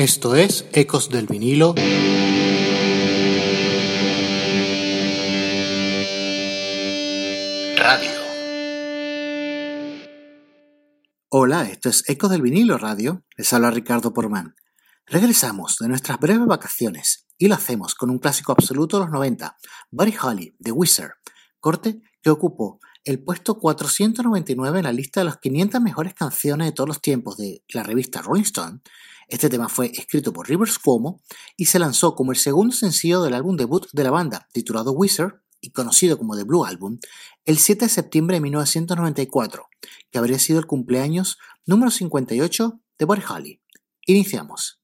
Esto es Ecos del vinilo. Radio. Hola, esto es Ecos del vinilo radio. Les habla Ricardo Porman. Regresamos de nuestras breves vacaciones y lo hacemos con un clásico absoluto de los 90, Buddy Holly, The Wizard, corte que ocupó el puesto 499 en la lista de las 500 mejores canciones de todos los tiempos de la revista Rolling Stone. Este tema fue escrito por Rivers Cuomo y se lanzó como el segundo sencillo del álbum debut de la banda, titulado Wizard y conocido como The Blue Album, el 7 de septiembre de 1994, que habría sido el cumpleaños número 58 de Buddy Holly. Iniciamos.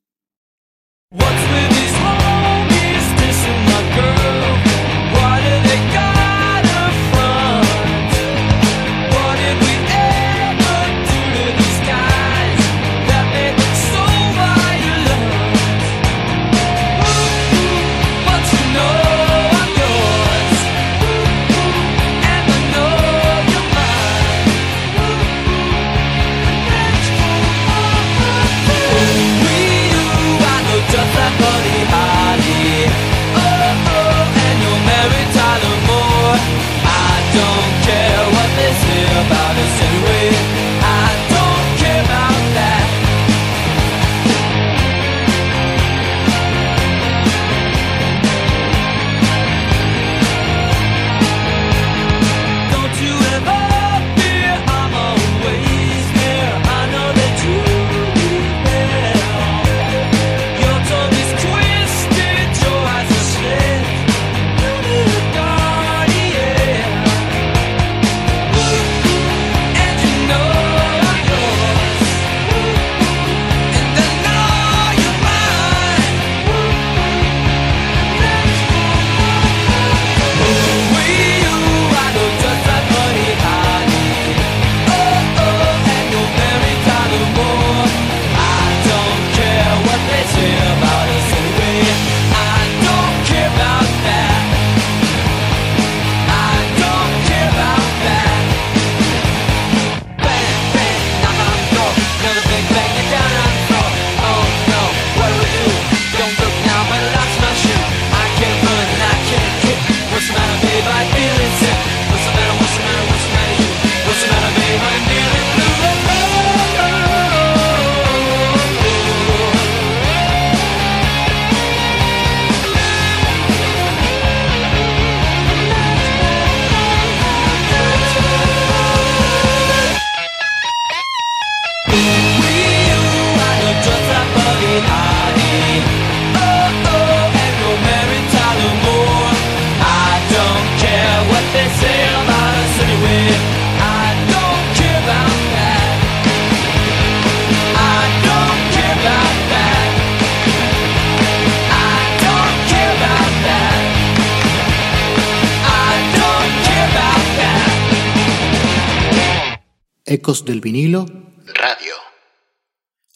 Ecos del vinilo Radio.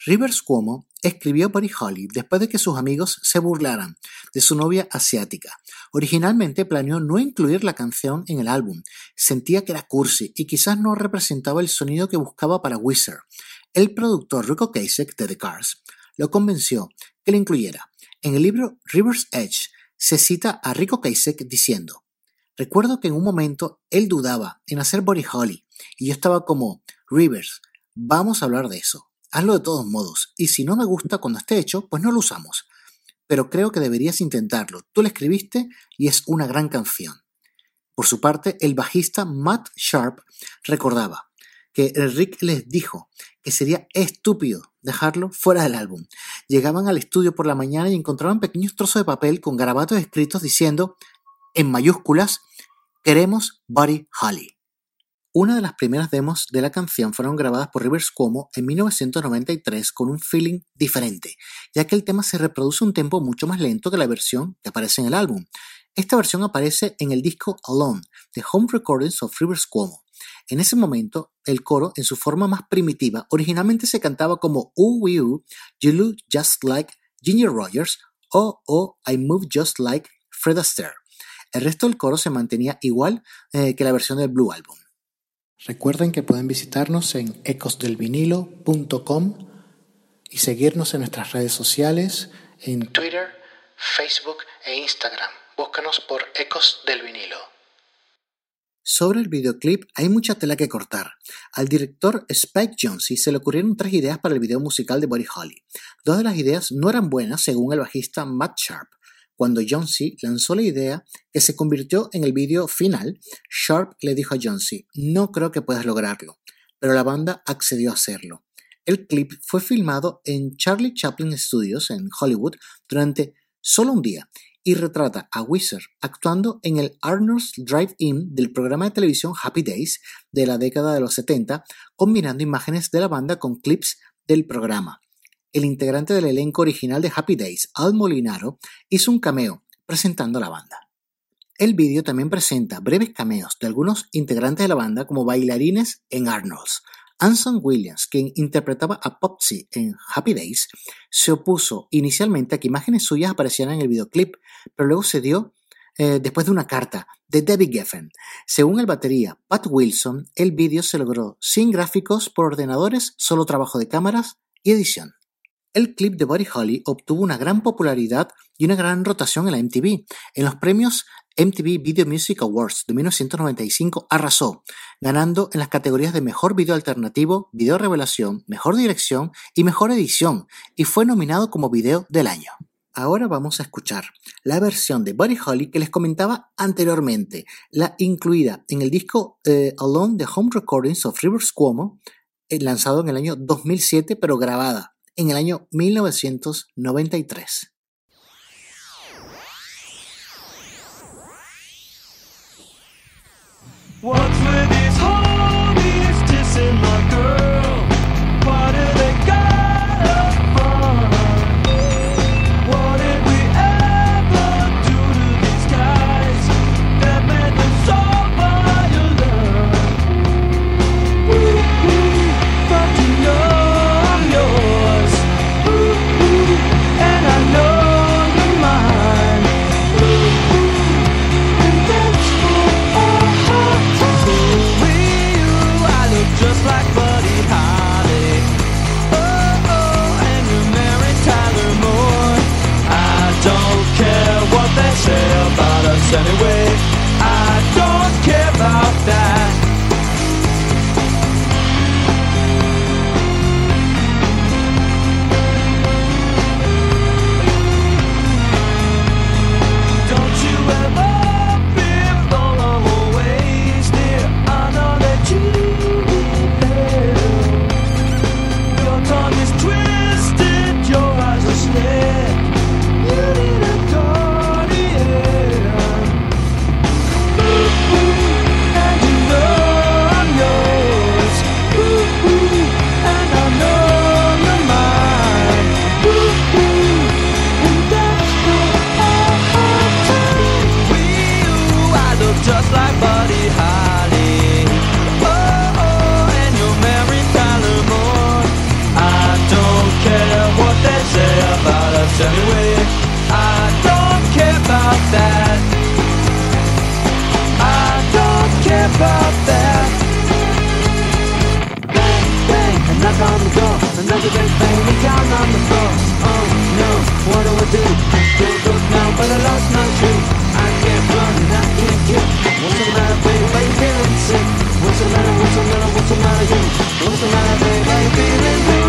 Rivers Cuomo escribió Buddy Holly después de que sus amigos se burlaran de su novia asiática. Originalmente planeó no incluir la canción en el álbum, sentía que era cursi y quizás no representaba el sonido que buscaba para Wizard. El productor Rico Kasek de The Cars lo convenció que la incluyera. En el libro River's Edge se cita a Rico Kasek diciendo Recuerdo que en un momento él dudaba en hacer Buddy Holly y yo estaba como, Rivers, vamos a hablar de eso. Hazlo de todos modos. Y si no me gusta cuando esté hecho, pues no lo usamos. Pero creo que deberías intentarlo. Tú la escribiste y es una gran canción. Por su parte, el bajista Matt Sharp recordaba que Rick les dijo que sería estúpido dejarlo fuera del álbum. Llegaban al estudio por la mañana y encontraban pequeños trozos de papel con garabatos escritos diciendo, en mayúsculas, queremos Buddy Holly. Una de las primeras demos de la canción fueron grabadas por Rivers Cuomo en 1993 con un feeling diferente, ya que el tema se reproduce un tempo mucho más lento que la versión que aparece en el álbum. Esta versión aparece en el disco Alone, The Home Recordings of Rivers Cuomo. En ese momento, el coro, en su forma más primitiva, originalmente se cantaba como Ooh Ooh, You Look Just Like Ginger Rogers o Oh I Move Just Like Fred Astaire. El resto del coro se mantenía igual eh, que la versión del Blue Album. Recuerden que pueden visitarnos en ecosdelvinilo.com y seguirnos en nuestras redes sociales en Twitter, Facebook e Instagram. Búscanos por Ecos del Vinilo. Sobre el videoclip hay mucha tela que cortar. Al director Spike Jonze se le ocurrieron tres ideas para el video musical de Buddy Holly. Dos de las ideas no eran buenas según el bajista Matt Sharp. Cuando Jonze lanzó la idea que se convirtió en el video final, Sharp le dijo a Jonze, no creo que puedas lograrlo, pero la banda accedió a hacerlo. El clip fue filmado en Charlie Chaplin Studios en Hollywood durante solo un día y retrata a Wizard actuando en el Arnold's Drive-In del programa de televisión Happy Days de la década de los 70, combinando imágenes de la banda con clips del programa. El integrante del elenco original de Happy Days, Al Molinaro, hizo un cameo presentando a la banda. El vídeo también presenta breves cameos de algunos integrantes de la banda como bailarines en Arnold's, Anson Williams, quien interpretaba a Popsy en Happy Days, se opuso inicialmente a que imágenes suyas aparecieran en el videoclip, pero luego se dio eh, después de una carta de Debbie Geffen. Según el batería Pat Wilson, el vídeo se logró sin gráficos por ordenadores, solo trabajo de cámaras y edición. El clip de Buddy Holly obtuvo una gran popularidad y una gran rotación en la MTV. En los premios MTV Video Music Awards de 1995 arrasó, ganando en las categorías de Mejor Video Alternativo, Video Revelación, Mejor Dirección y Mejor Edición, y fue nominado como Video del Año. Ahora vamos a escuchar la versión de Buddy Holly que les comentaba anteriormente, la incluida en el disco eh, Alone the Home Recordings of Rivers Cuomo, eh, lanzado en el año 2007 pero grabada en el año 1993. What's with knock on the door Another day's paying down on the floor Oh no, what do I do? I feel good now, but I lost my shoe. I can't run and I can't get What's the matter, baby? Why you feeling sick? What's the matter, what's the matter, what's the matter, you? What's the matter, baby? Why you feeling sick?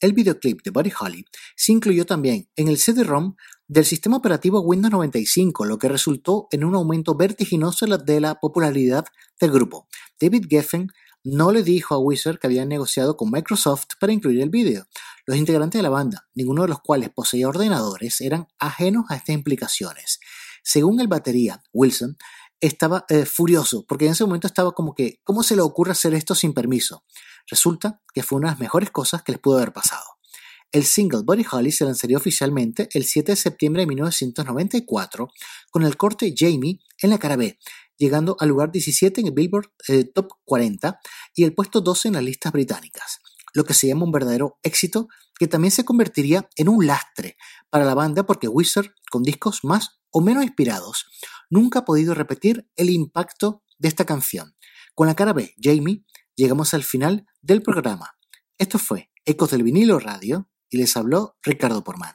El videoclip de Buddy Holly se incluyó también en el CD-ROM del sistema operativo Windows 95, lo que resultó en un aumento vertiginoso de la popularidad del grupo. David Geffen no le dijo a Wizard que habían negociado con Microsoft para incluir el vídeo. Los integrantes de la banda, ninguno de los cuales poseía ordenadores, eran ajenos a estas implicaciones. Según el batería, Wilson, estaba eh, furioso porque en ese momento estaba como que, ¿cómo se le ocurre hacer esto sin permiso? Resulta que fue una de las mejores cosas que les pudo haber pasado. El single Buddy Holly se lanzaría oficialmente el 7 de septiembre de 1994 con el corte Jamie en la cara B, llegando al lugar 17 en el Billboard eh, Top 40 y el puesto 12 en las listas británicas, lo que se llama un verdadero éxito que también se convertiría en un lastre para la banda porque Wizard, con discos más o menos inspirados, nunca ha podido repetir el impacto de esta canción. Con la cara B, Jamie, llegamos al final del programa. Esto fue Ecos del vinilo radio y les habló Ricardo Porman.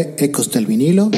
Ecos del vinilo.